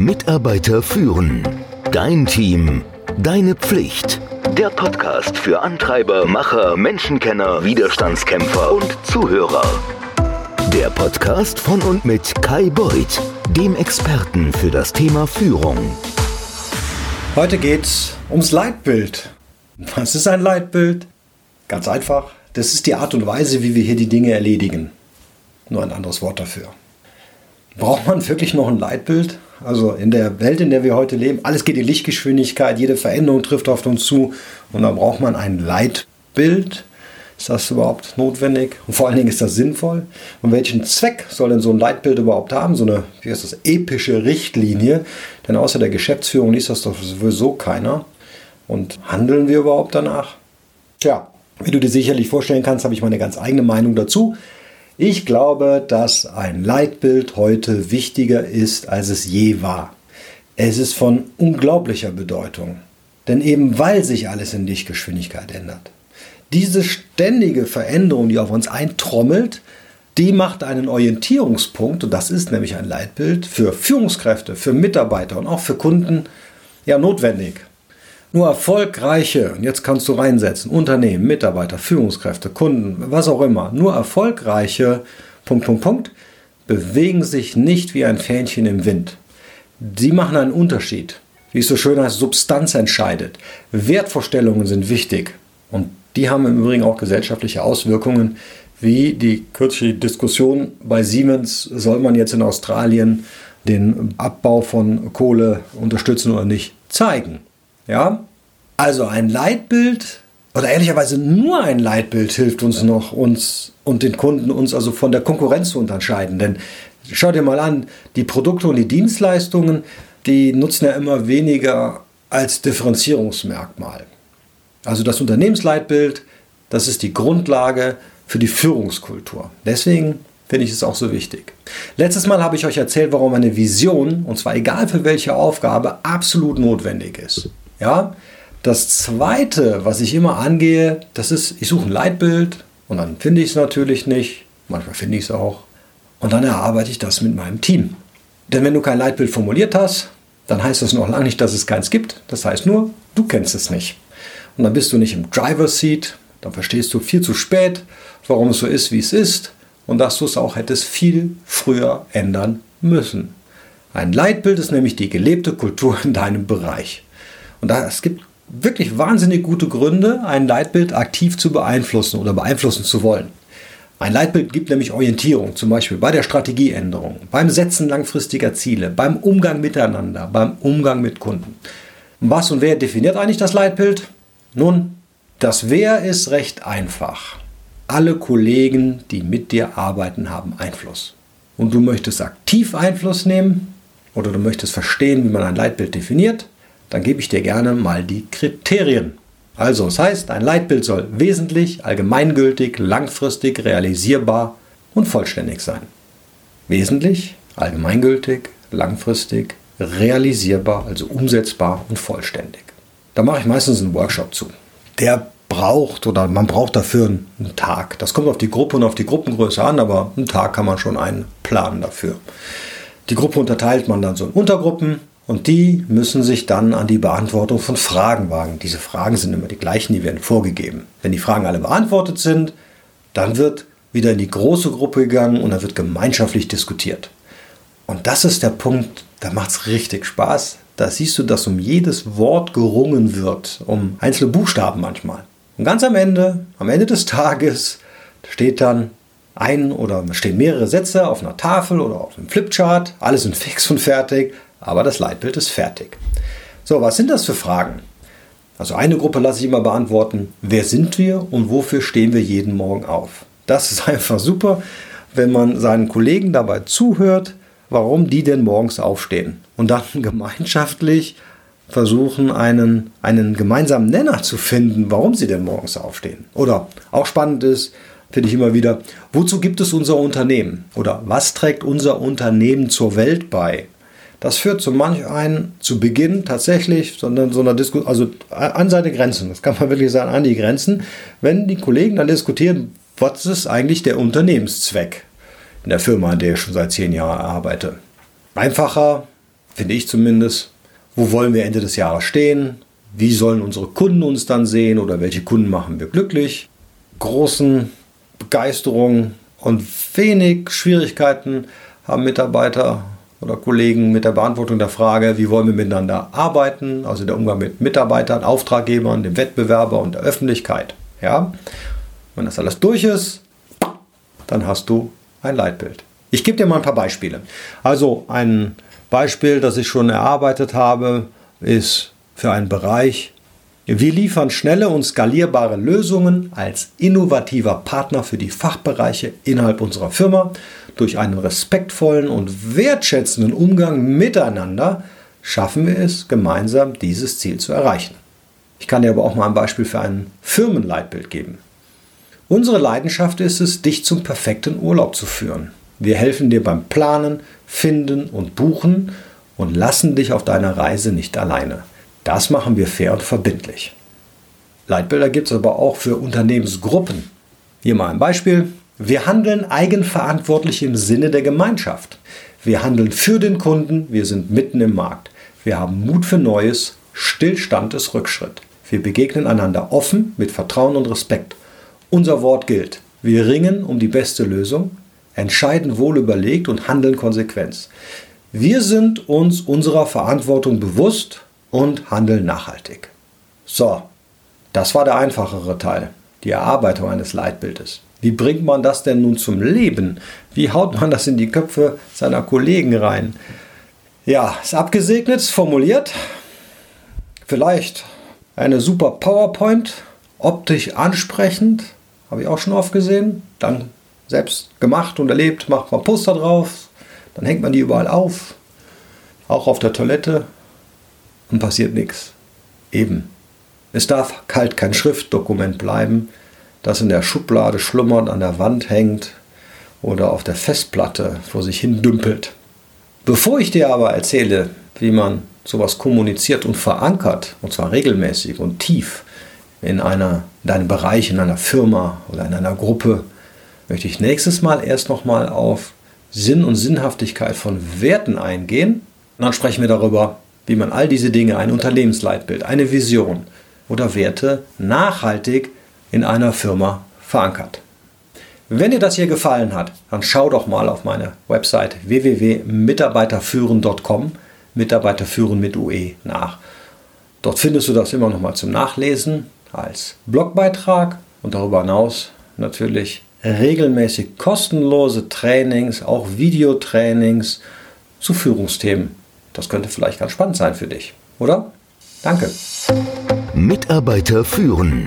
Mitarbeiter führen. Dein Team. Deine Pflicht. Der Podcast für Antreiber, Macher, Menschenkenner, Widerstandskämpfer und Zuhörer. Der Podcast von und mit Kai Beuth, dem Experten für das Thema Führung. Heute geht's ums Leitbild. Was ist ein Leitbild? Ganz einfach. Das ist die Art und Weise, wie wir hier die Dinge erledigen. Nur ein anderes Wort dafür. Braucht man wirklich noch ein Leitbild? Also in der Welt, in der wir heute leben, alles geht in Lichtgeschwindigkeit, jede Veränderung trifft auf uns zu und da braucht man ein Leitbild. Ist das überhaupt notwendig? Und vor allen Dingen ist das sinnvoll? Und welchen Zweck soll denn so ein Leitbild überhaupt haben? So eine, wie heißt das, epische Richtlinie? Denn außer der Geschäftsführung liest das doch sowieso keiner. Und handeln wir überhaupt danach? Tja, wie du dir sicherlich vorstellen kannst, habe ich meine ganz eigene Meinung dazu. Ich glaube, dass ein Leitbild heute wichtiger ist, als es je war. Es ist von unglaublicher Bedeutung. Denn eben weil sich alles in Lichtgeschwindigkeit ändert. Diese ständige Veränderung, die auf uns eintrommelt, die macht einen Orientierungspunkt, und das ist nämlich ein Leitbild, für Führungskräfte, für Mitarbeiter und auch für Kunden ja notwendig. Nur erfolgreiche, und jetzt kannst du reinsetzen, Unternehmen, Mitarbeiter, Führungskräfte, Kunden, was auch immer, nur erfolgreiche, Punkt, Punkt, Punkt, bewegen sich nicht wie ein Fähnchen im Wind. Sie machen einen Unterschied. Wie es so schön heißt, Substanz entscheidet. Wertvorstellungen sind wichtig. Und die haben im Übrigen auch gesellschaftliche Auswirkungen, wie die kürzliche Diskussion bei Siemens, soll man jetzt in Australien den Abbau von Kohle unterstützen oder nicht, zeigen. Ja? Also ein Leitbild oder ehrlicherweise nur ein Leitbild hilft uns noch, uns und den Kunden uns also von der Konkurrenz zu unterscheiden. Denn schau dir mal an, die Produkte und die Dienstleistungen, die nutzen ja immer weniger als Differenzierungsmerkmal. Also das Unternehmensleitbild, das ist die Grundlage für die Führungskultur. Deswegen finde ich es auch so wichtig. Letztes Mal habe ich euch erzählt, warum eine Vision, und zwar egal für welche Aufgabe, absolut notwendig ist. Ja? Das zweite, was ich immer angehe, das ist, ich suche ein Leitbild und dann finde ich es natürlich nicht. Manchmal finde ich es auch. Und dann erarbeite ich das mit meinem Team. Denn wenn du kein Leitbild formuliert hast, dann heißt das noch lange nicht, dass es keins gibt. Das heißt nur, du kennst es nicht. Und dann bist du nicht im Driver's Seat, dann verstehst du viel zu spät, warum es so ist, wie es ist und dass du es auch hättest viel früher ändern müssen. Ein Leitbild ist nämlich die gelebte Kultur in deinem Bereich. Und da, es gibt wirklich wahnsinnig gute Gründe, ein Leitbild aktiv zu beeinflussen oder beeinflussen zu wollen. Ein Leitbild gibt nämlich Orientierung, zum Beispiel bei der Strategieänderung, beim Setzen langfristiger Ziele, beim Umgang miteinander, beim Umgang mit Kunden. Was und wer definiert eigentlich das Leitbild? Nun, das Wer ist recht einfach. Alle Kollegen, die mit dir arbeiten, haben Einfluss. Und du möchtest aktiv Einfluss nehmen oder du möchtest verstehen, wie man ein Leitbild definiert, dann gebe ich dir gerne mal die Kriterien. Also, das heißt, ein Leitbild soll wesentlich, allgemeingültig, langfristig, realisierbar und vollständig sein. Wesentlich, allgemeingültig, langfristig, realisierbar, also umsetzbar und vollständig. Da mache ich meistens einen Workshop zu. Der braucht oder man braucht dafür einen Tag. Das kommt auf die Gruppe und auf die Gruppengröße an, aber einen Tag kann man schon einplanen dafür. Die Gruppe unterteilt man dann so in Untergruppen und die müssen sich dann an die Beantwortung von Fragen wagen. Diese Fragen sind immer die gleichen, die werden vorgegeben. Wenn die Fragen alle beantwortet sind, dann wird wieder in die große Gruppe gegangen und dann wird gemeinschaftlich diskutiert. Und das ist der Punkt, da macht es richtig Spaß. Da siehst du, dass um jedes Wort gerungen wird, um einzelne Buchstaben manchmal. Und ganz am Ende, am Ende des Tages, steht dann ein oder stehen mehrere Sätze auf einer Tafel oder auf einem Flipchart. Alle sind fix und fertig aber das Leitbild ist fertig. So, was sind das für Fragen? Also eine Gruppe lasse ich immer beantworten, wer sind wir und wofür stehen wir jeden Morgen auf? Das ist einfach super, wenn man seinen Kollegen dabei zuhört, warum die denn morgens aufstehen und dann gemeinschaftlich versuchen, einen, einen gemeinsamen Nenner zu finden, warum sie denn morgens aufstehen. Oder auch spannend ist, finde ich immer wieder, wozu gibt es unser Unternehmen? Oder was trägt unser Unternehmen zur Welt bei? Das führt zu manch einen zu Beginn tatsächlich, sondern so einer Diskussion, also an seine Grenzen, das kann man wirklich sagen, an die Grenzen, wenn die Kollegen dann diskutieren, was ist eigentlich der Unternehmenszweck in der Firma, an der ich schon seit zehn Jahren arbeite. Einfacher, finde ich zumindest. Wo wollen wir Ende des Jahres stehen? Wie sollen unsere Kunden uns dann sehen oder welche Kunden machen wir glücklich? Großen Begeisterung und wenig Schwierigkeiten haben Mitarbeiter oder Kollegen mit der Beantwortung der Frage, wie wollen wir miteinander arbeiten, also der Umgang mit Mitarbeitern, Auftraggebern, dem Wettbewerber und der Öffentlichkeit. Ja? Wenn das alles durch ist, dann hast du ein Leitbild. Ich gebe dir mal ein paar Beispiele. Also ein Beispiel, das ich schon erarbeitet habe, ist für einen Bereich. Wir liefern schnelle und skalierbare Lösungen als innovativer Partner für die Fachbereiche innerhalb unserer Firma. Durch einen respektvollen und wertschätzenden Umgang miteinander schaffen wir es, gemeinsam dieses Ziel zu erreichen. Ich kann dir aber auch mal ein Beispiel für ein Firmenleitbild geben. Unsere Leidenschaft ist es, dich zum perfekten Urlaub zu führen. Wir helfen dir beim Planen, Finden und Buchen und lassen dich auf deiner Reise nicht alleine. Das machen wir fair und verbindlich. Leitbilder gibt es aber auch für Unternehmensgruppen. Hier mal ein Beispiel. Wir handeln eigenverantwortlich im Sinne der Gemeinschaft. Wir handeln für den Kunden, wir sind mitten im Markt. Wir haben Mut für Neues, Stillstand ist Rückschritt. Wir begegnen einander offen, mit Vertrauen und Respekt. Unser Wort gilt. Wir ringen um die beste Lösung, entscheiden wohl überlegt und handeln konsequent. Wir sind uns unserer Verantwortung bewusst und handeln nachhaltig. So, das war der einfachere Teil, die Erarbeitung eines Leitbildes. Wie bringt man das denn nun zum Leben? Wie haut man das in die Köpfe seiner Kollegen rein? Ja, ist abgesegnet, formuliert. Vielleicht eine super PowerPoint, optisch ansprechend, habe ich auch schon oft gesehen. Dann selbst gemacht und erlebt, macht man Poster drauf, dann hängt man die überall auf, auch auf der Toilette und passiert nichts. Eben. Es darf kalt kein Schriftdokument bleiben, das in der Schublade schlummert, an der Wand hängt oder auf der Festplatte vor sich hin dümpelt. Bevor ich dir aber erzähle, wie man sowas kommuniziert und verankert, und zwar regelmäßig und tief in, einer, in deinem Bereich, in einer Firma oder in einer Gruppe, möchte ich nächstes Mal erst nochmal auf Sinn und Sinnhaftigkeit von Werten eingehen. Und dann sprechen wir darüber, wie man all diese Dinge, ein Unternehmensleitbild, eine Vision oder Werte nachhaltig in einer Firma verankert. Wenn dir das hier gefallen hat, dann schau doch mal auf meine Website www.mitarbeiterführen.com, Mitarbeiterführen mit UE nach. Dort findest du das immer noch mal zum Nachlesen als Blogbeitrag und darüber hinaus natürlich regelmäßig kostenlose Trainings, auch Videotrainings zu Führungsthemen. Das könnte vielleicht ganz spannend sein für dich, oder? Danke. Mitarbeiter führen.